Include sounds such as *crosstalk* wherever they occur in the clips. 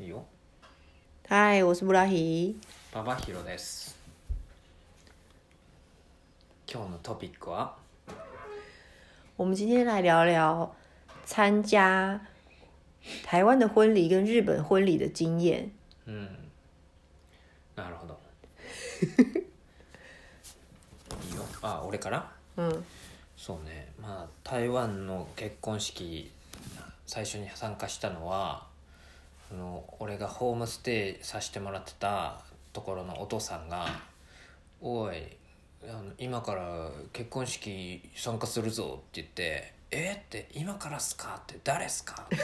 いいよはい、おすぶらひババヒロです今日のトピックは我们今天来聊聊参加台湾的婚礼跟日本婚礼的经验。嗯，なるほど。*laughs* いいよ。あ、俺から。うん。そうね。まあ台湾の結婚式最初に参加したのは。あの俺がホームステイさせてもらってたところのお父さんが「おいあの今から結婚式参加するぞ」って言って「えっ?」って「今からっすか?」って「誰っすか?」って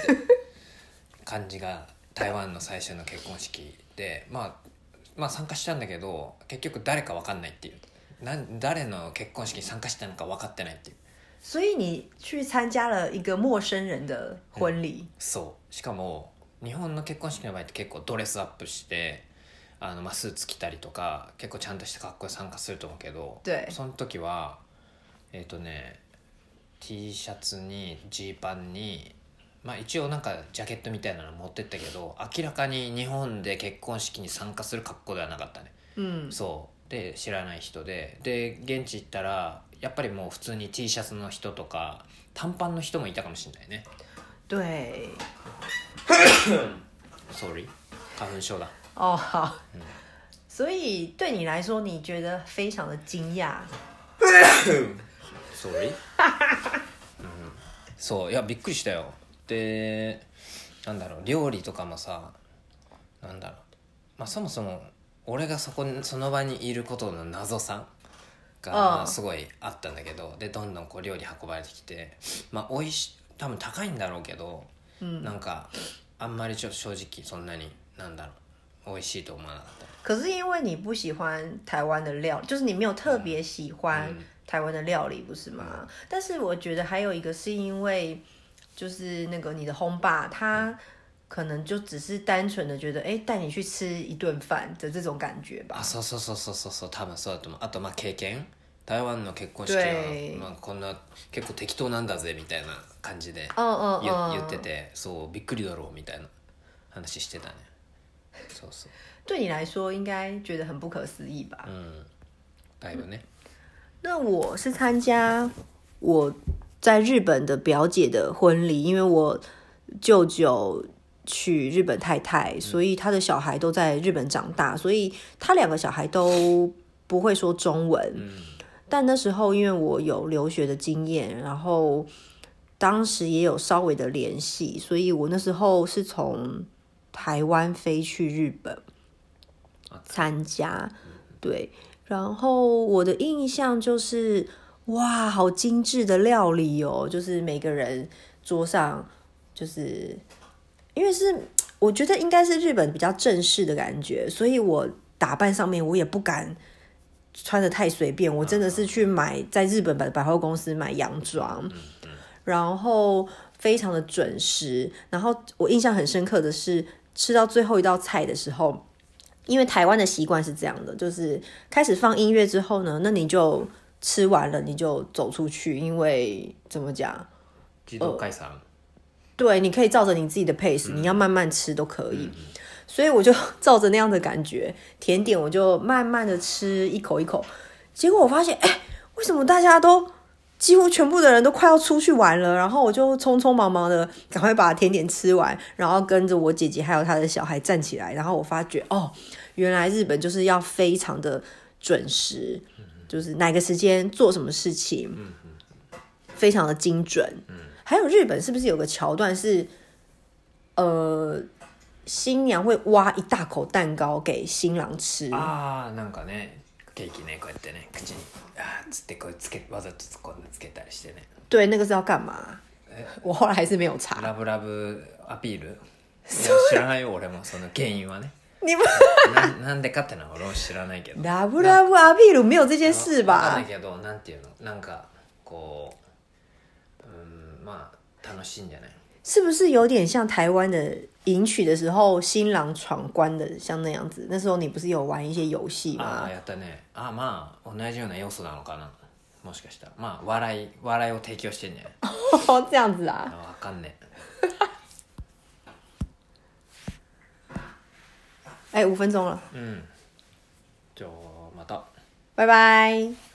*laughs* 感じが台湾の最初の結婚式で、まあ、まあ参加したんだけど結局誰か分かんないっていうなん誰の結婚式に参加したのか分かってないっていう。所以你去参加了一个陌生人的婚礼、そうしかも日本の結婚式の場合って結構ドレスアップしてあの、まあ、スーツ着たりとか結構ちゃんとした格好で参加すると思うけどその時はえっ、とね T シャツにジーパンにまあ一応なんかジャケットみたいなの持ってったけど明らかに日本で結婚式に参加する格好ではなかったねうんそうで知らない人でで現地行ったらやっぱりもう普通に T シャツの人とか短パンの人もいたかもしれないね对 *coughs* Sorry，花粉症だ。哦，好。嗯、所以对你来说，你觉得非常的惊讶。*coughs* Sorry うん。そういやびっくりしたよ。で、なんだろう料理とかもさ、なんだろう。まあそもそも俺がそこその場にいることの謎さがすごいあったんだけど、でどんどんこう料理運ばれてきて、まあおいし多分高いんだろうけど、なんかあんまりちょっと正直そんなになんだろう美味しいと思わなかった可是因为你不喜欢台湾的料，就是你没有特别喜欢台湾的料理，不是吗？但是我觉得还有一个是因为，就是那个你的烘爸他可能就只是单纯的觉得，哎、带你去吃一顿饭的这种感觉吧。あそうそうそうそうそうそう多分そうだと思うあとまあ経験台湾の結婚式まあこんな結構適当なんだぜみたいな感じで言ってて、そうびっくりだろうみたいな話してたね。そうそう。对你来说，应该觉得很不可思议吧？嗯，だいぶね。那我是参加我在日本的表姐的婚礼，因为我舅舅娶日本太太，所以他的小孩都在日本长大，所以他两个小孩都不会说中文。但那时候因为我有留学的经验，然后当时也有稍微的联系，所以我那时候是从台湾飞去日本参加。对，然后我的印象就是哇，好精致的料理哦，就是每个人桌上就是因为是我觉得应该是日本比较正式的感觉，所以我打扮上面我也不敢。穿的太随便，我真的是去买在日本百百货公司买洋装，然后非常的准时。然后我印象很深刻的是，吃到最后一道菜的时候，因为台湾的习惯是这样的，就是开始放音乐之后呢，那你就吃完了你就走出去，因为怎么讲？盖对，你可以照着你自己的 pace，你要慢慢吃都可以。所以我就 *laughs* 照着那样的感觉，甜点我就慢慢的吃一口一口。结果我发现，哎，为什么大家都几乎全部的人都快要出去玩了？然后我就匆匆忙忙的赶快把甜点吃完，然后跟着我姐姐还有她的小孩站起来。然后我发觉，哦，原来日本就是要非常的准时，就是哪个时间做什么事情，非常的精准。还有日本是不是有个桥段是，呃，新娘会挖一大口蛋糕给新郎吃啊？なんかね、ケーキね、こうやってね、口にあつってこうつけわざとつけたりしてね。对，那个是要干嘛？我后来还是没有查。ラブラブアピール。知らないよ、俺もその原因はね。你不？なんでっの？俺も知らないけど。ラブラブアピール没有这件事吧？けどなんていうの？なんかこう、是不是有点像台湾的迎娶的时候新郎闯关的像那样子？那时候你不是有玩一些游戏吗？啊，やったね。まあ、同じような要素なのかな。もしかしたら、まあ、笑い、笑いを提供してね。*laughs* 这样子啊？かんね。*laughs* 哎，五分钟了。嗯，就没到。拜拜。